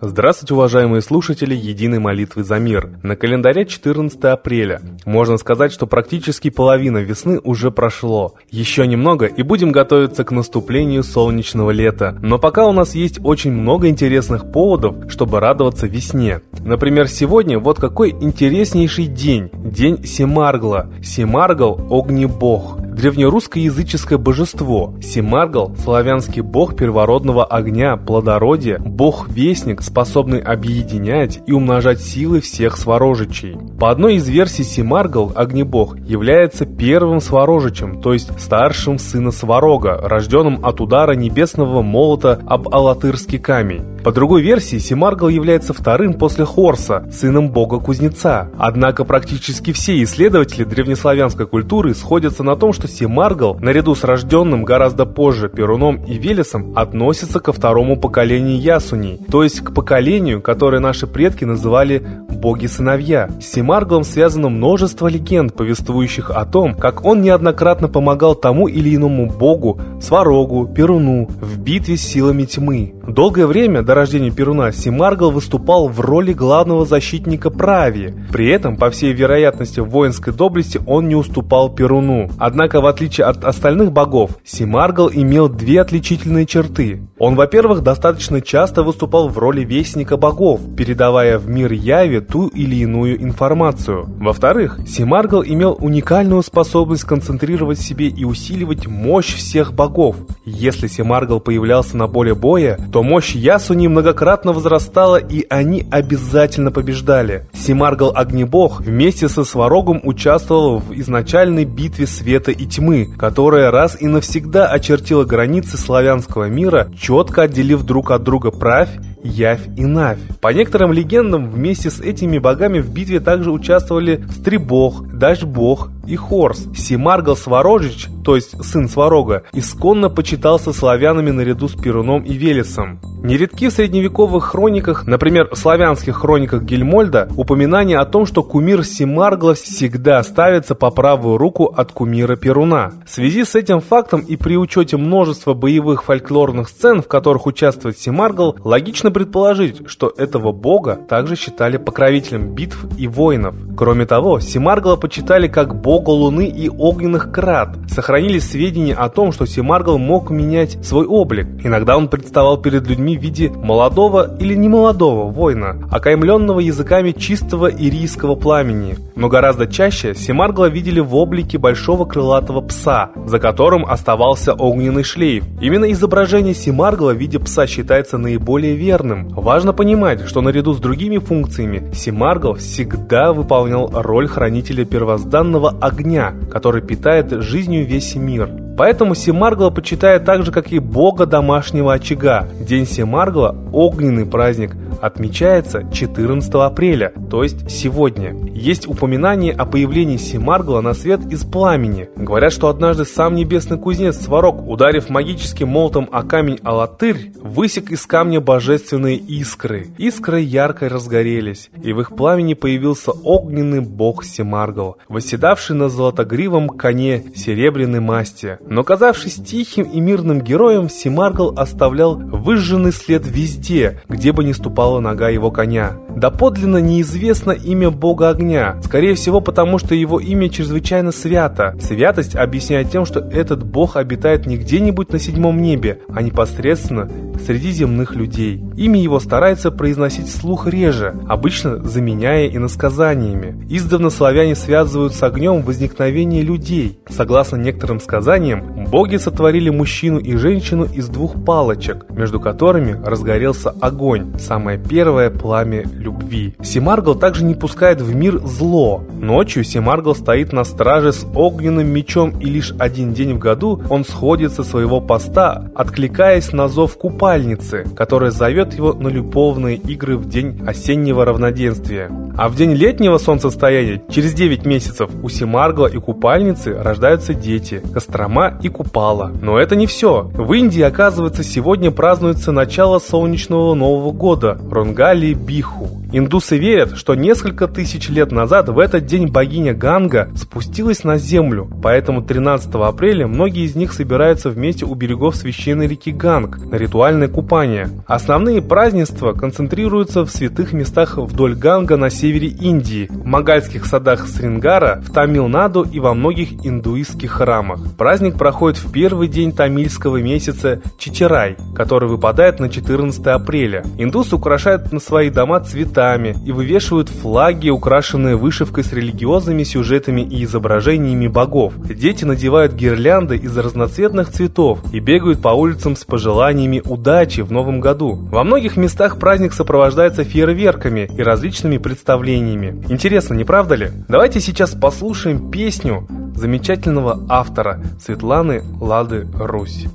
Здравствуйте, уважаемые слушатели Единой молитвы за мир. На календаре 14 апреля. Можно сказать, что практически половина весны уже прошло. Еще немного и будем готовиться к наступлению солнечного лета. Но пока у нас есть очень много интересных поводов, чтобы радоваться весне. Например, сегодня вот какой интереснейший день. День Семаргла. Семаргл – огнебог древнерусское языческое божество. Симаргл – славянский бог первородного огня, плодородия, бог-вестник, способный объединять и умножать силы всех сворожичей. По одной из версий Симаргл, огнебог, является первым сворожичем, то есть старшим сына Сварога, рожденным от удара небесного молота об Алатырский камень. По другой версии, Симаргл является вторым после Хорса, сыном бога-кузнеца. Однако практически все исследователи древнеславянской культуры сходятся на том, что Симаргл, наряду с рожденным гораздо позже Перуном и Велесом, относится ко второму поколению Ясуней, то есть к поколению, которое наши предки называли боги-сыновья. С Симарглом связано множество легенд, повествующих о том, как он неоднократно помогал тому или иному богу, Сварогу, Перуну, в битве с силами тьмы. Долгое время до рождения Перуна Симаргл выступал в роли главного защитника Прави. При этом, по всей вероятности, в воинской доблести он не уступал Перуну. Однако, в отличие от остальных богов, Симаргл имел две отличительные черты. Он, во-первых, достаточно часто выступал в роли вестника богов, передавая в мир Яви ту или иную информацию. Во-вторых, Симаргл имел уникальную способность концентрировать в себе и усиливать мощь всех богов. Если Симаргл появлялся на поле боя, то мощь Ясуни многократно возрастала, и они обязательно побеждали. Симаргл Огнебог вместе со Сварогом участвовал в изначальной битве света и тьмы, которая раз и навсегда очертила границы славянского мира, четко отделив друг от друга правь Явь и Навь. По некоторым легендам, вместе с этими богами в битве также участвовали Стрибог, Дашбог и Хорс. Симаргал Сварожич, то есть сын Сварога, исконно почитался славянами наряду с Перуном и Велесом. Нередки в средневековых хрониках, например, в славянских хрониках Гельмольда, упоминание о том, что кумир Симаргла всегда ставится по правую руку от кумира Перуна. В связи с этим фактом и при учете множества боевых фольклорных сцен, в которых участвует Симаргл, логично предположить, что этого бога также считали покровителем битв и воинов. Кроме того, Симаргла почитали как бога луны и огненных крат. Сохранились сведения о том, что Симаргл мог менять свой облик. Иногда он представал перед людьми в виде молодого или немолодого воина, окаймленного языками чистого ирийского пламени. Но гораздо чаще Семаргла видели в облике большого крылатого пса, за которым оставался огненный шлейф. Именно изображение Семаргла в виде пса считается наиболее верным. Важно понимать, что наряду с другими функциями Семаргл всегда выполнял роль хранителя первозданного огня, который питает жизнью весь мир. Поэтому Семаргла почитает так же, как и бога домашнего очага. День Семаргла – огненный праздник, отмечается 14 апреля, то есть сегодня. Есть упоминание о появлении Семаргла на свет из пламени. Говорят, что однажды сам небесный кузнец Сварог, ударив магическим молотом о камень Алатырь, высек из камня божественные искры. Искры ярко разгорелись, и в их пламени появился огненный бог Семаргл, восседавший на золотогривом коне серебряной масти. Но казавшись тихим и мирным героем, Семаргл оставлял выжженный след везде, где бы ни ступала нога его коня. Да подлинно неизвестно имя бога огня, скорее всего потому, что его имя чрезвычайно свято. Святость объясняет тем, что этот бог обитает не где-нибудь на седьмом небе, а непосредственно среди земных людей. Имя его старается произносить вслух реже, обычно заменяя иносказаниями. Издавна славяне связывают с огнем возникновение людей. Согласно некоторым сказаниям, боги сотворили мужчину и женщину из двух палочек, между которыми разгорелся огонь, самое первое пламя любви. Семаргл также не пускает в мир зло. Ночью Семаргл стоит на страже с огненным мечом и лишь один день в году он сходит со своего поста, откликаясь на зов купальницы, которая зовет его на любовные игры в день осеннего равноденствия. А в день летнего солнцестояния, через 9 месяцев, у Семаргла и купальницы рождаются дети – Кострома и Купала. Но это не все. В Индии, оказывается, сегодня празднуется начало солнечного Нового года – Ронгали Биху. Индусы верят, что несколько тысяч лет назад в этот день богиня Ганга спустилась на землю, поэтому 13 апреля многие из них собираются вместе у берегов священной реки Ганг на ритуальное купание. Основные празднества концентрируются в святых местах вдоль Ганга на севере Индии, в магальских садах Срингара, в Тамилнаду и во многих индуистских храмах. Праздник проходит в первый день тамильского месяца Чичерай, который выпадает на 14 апреля. Индусы украшают на свои дома цветами и вывешивают флаги, украшенные вышивкой с религиозными сюжетами и изображениями богов. Дети надевают гирлянды из разноцветных цветов и бегают по улицам с пожеланиями удачи в новом году. Во многих местах праздник сопровождается фейерверками и различными представлениями. Интересно, не правда ли? Давайте сейчас послушаем песню замечательного автора Светланы Лады Русь.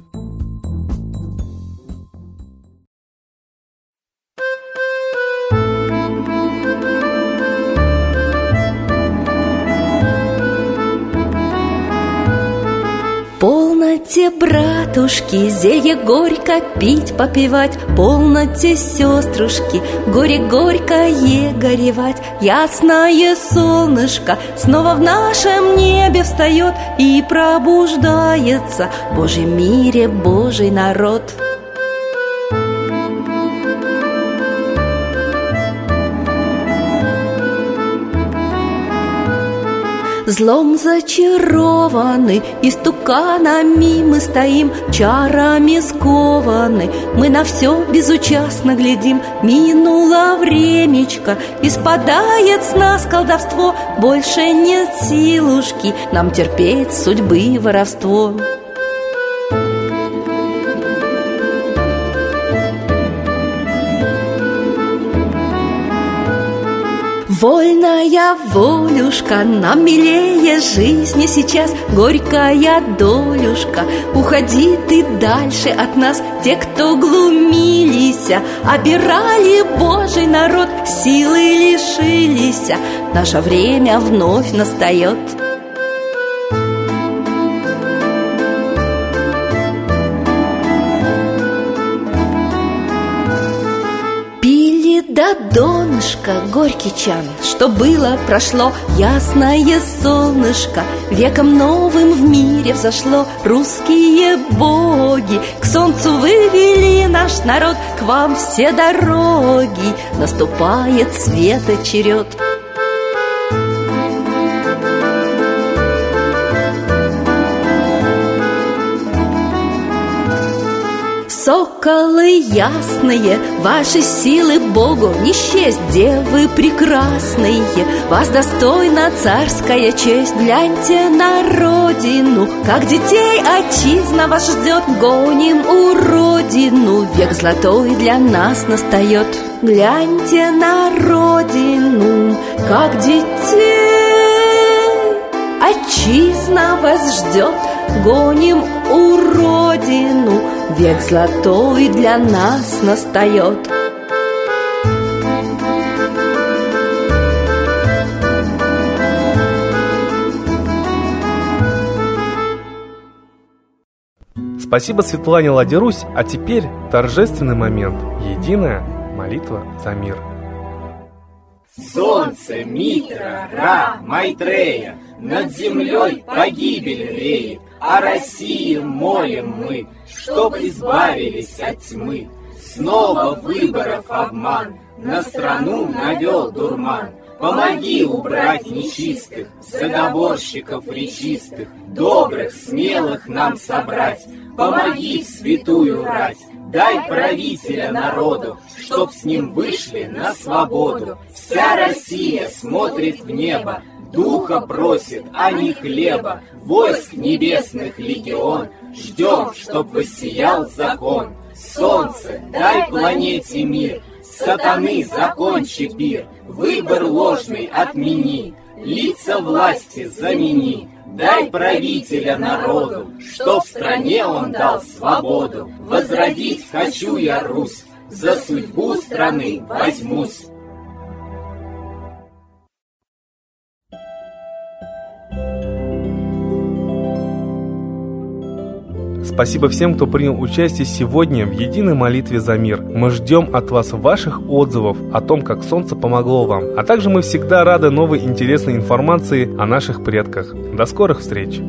Полноте, братушки, зелье горько пить, попивать Полноте, сеструшки, горе горькое горевать. Ясное солнышко снова в нашем небе встает И пробуждается. Божьем мире Божий народ Злом зачарованы, истуканами мы стоим, чарами скованы. Мы на все безучастно глядим, минуло времечко, и спадает с нас колдовство, больше нет силушки нам терпеть судьбы воровство. Вольная волюшка, нам милее жизни сейчас. Горькая долюшка, уходи ты дальше от нас. Те, кто глумились, обирали Божий народ Силы лишились, наше время вновь настает до горький чан. Что было, прошло ясное солнышко. Веком новым в мире взошло Русские боги. К солнцу вывели наш народ К вам все дороги. Наступает света черед Соколы ясные, ваши силы Богу не счесть, девы прекрасные, вас достойна царская честь. Гляньте на родину, как детей отчизна вас ждет, гоним у родину, век золотой для нас настает. Гляньте на родину, как детей отчизна вас ждет, гоним у родину, Век золотой для нас настает Спасибо Светлане Ладерусь, а теперь торжественный момент. Единая молитва за мир. Солнце, Митра, Ра, Майтрея, над землей погибель реет, о России молим мы, чтоб избавились от тьмы. Снова выборов обман, на страну навел дурман. Помоги убрать нечистых, заговорщиков речистых, добрых, смелых нам собрать. Помоги святую рать, дай правителя народу, чтоб с ним вышли на свободу. Вся Россия смотрит в небо, Духа просит, а не хлеба, войск небесных легион. Ждем, чтоб воссиял закон. Солнце, дай планете мир, Сатаны, закончи пир, Выбор ложный отмени, Лица власти замени. Дай правителя народу, Что в стране он дал свободу. Возродить хочу я Русь, За судьбу страны возьмусь. Спасибо всем, кто принял участие сегодня в единой молитве за мир. Мы ждем от вас ваших отзывов о том, как солнце помогло вам. А также мы всегда рады новой интересной информации о наших предках. До скорых встреч!